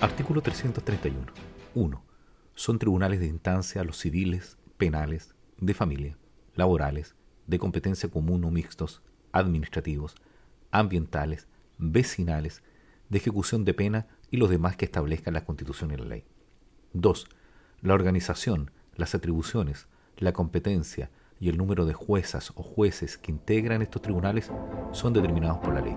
Artículo 331. 1. Son tribunales de instancia los civiles, penales, de familia, laborales, de competencia común o mixtos, administrativos, ambientales, vecinales, de ejecución de pena y los demás que establezcan la Constitución y la ley. 2. La organización, las atribuciones, la competencia y el número de juezas o jueces que integran estos tribunales son determinados por la ley.